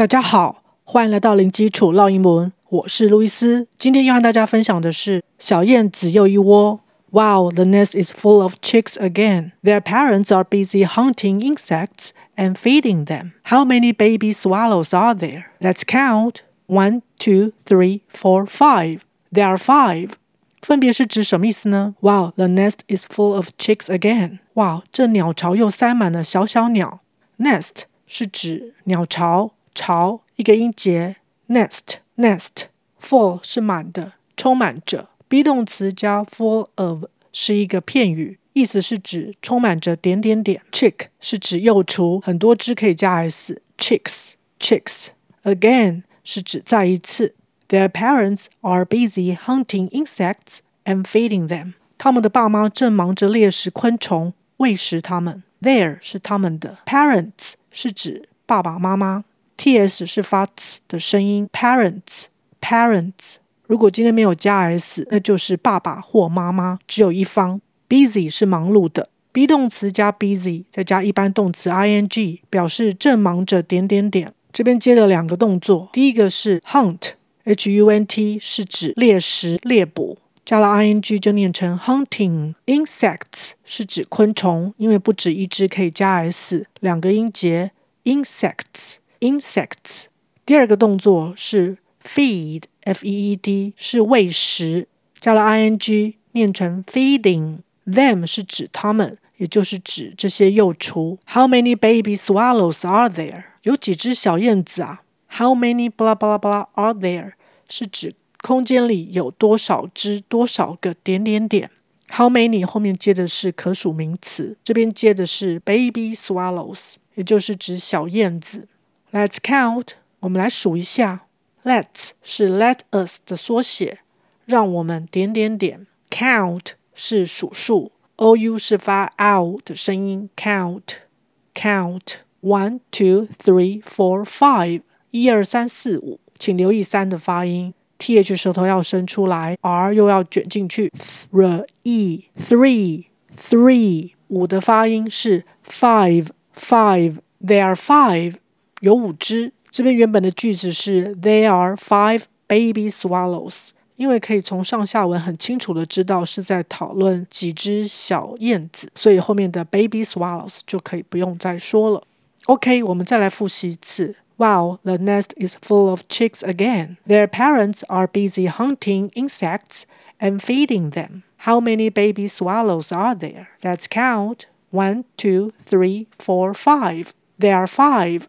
大家好，欢迎来到零基础绕英文，我是路易斯。今天要和大家分享的是小燕子又一窝。Wow, the nest is full of chicks again. Their parents are busy hunting insects and feeding them. How many baby swallows are there? Let's count. One, two, three, four, five. There are five. 分别是指什么意思呢？Wow, the nest is full of chicks again. 哇，这鸟巢又塞满了小小鸟。Nest 是指鸟巢。 巢一个音节，nest nest full 是满的，充满着。be 动词加 full of 是一个片语，意思是指充满着点点点。chick 是指幼雏，很多只可以加 s。chicks chicks again 是指再一次。Their parents are busy hunting insects and feeding them。他们的爸妈正忙着猎食昆虫，喂食它们。Their 是他们的，parents 是指爸爸妈妈。 Ts 是发 t 的声音，parents parents。如果今天没有加 s，那就是爸爸或妈妈，只有一方。busy 是忙碌的，be 动词加 busy，再加一般动词 ing，表示正忙着点点点。这边接了两个动作，第一个是 hunt，h u n t 是指猎食猎捕，加了 ing 就念成 hunting。insects 是指昆虫，因为不止一只可以加 s，两个音节 insect。Insects，第二个动作是 feed，f-e-e-d 是喂食，加了 ing 念成 feeding。Them 是指他们，也就是指这些幼雏。How many baby swallows are there？有几只小燕子啊？How many blah blah blah are there？是指空间里有多少只多少个点点点。How many 后面接的是可数名词，这边接的是 baby swallows，也就是指小燕子。Let's count，我们来数一下。Let's 是 let us 的缩写，让我们点点点。Count 是数数，ou 是发 ow 的声音。Count，count，one，two，three，four，five，。一二三四五，请留意三的发音。th 舌头要伸出来，r 又要卷进去。three, three, three。五的发音是 five, five。There are five。有五只，这边原本的句子是 There are five baby swallows，因为可以从上下文很清楚的知道是在讨论几只小燕子，所以后面的 baby swallows 就可以不用再说了。OK，我们再来复习一次。Wow, the nest is full of chicks again. Their parents are busy hunting insects and feeding them. How many baby swallows are there? Let's count. One, two, three, four, five. There are five.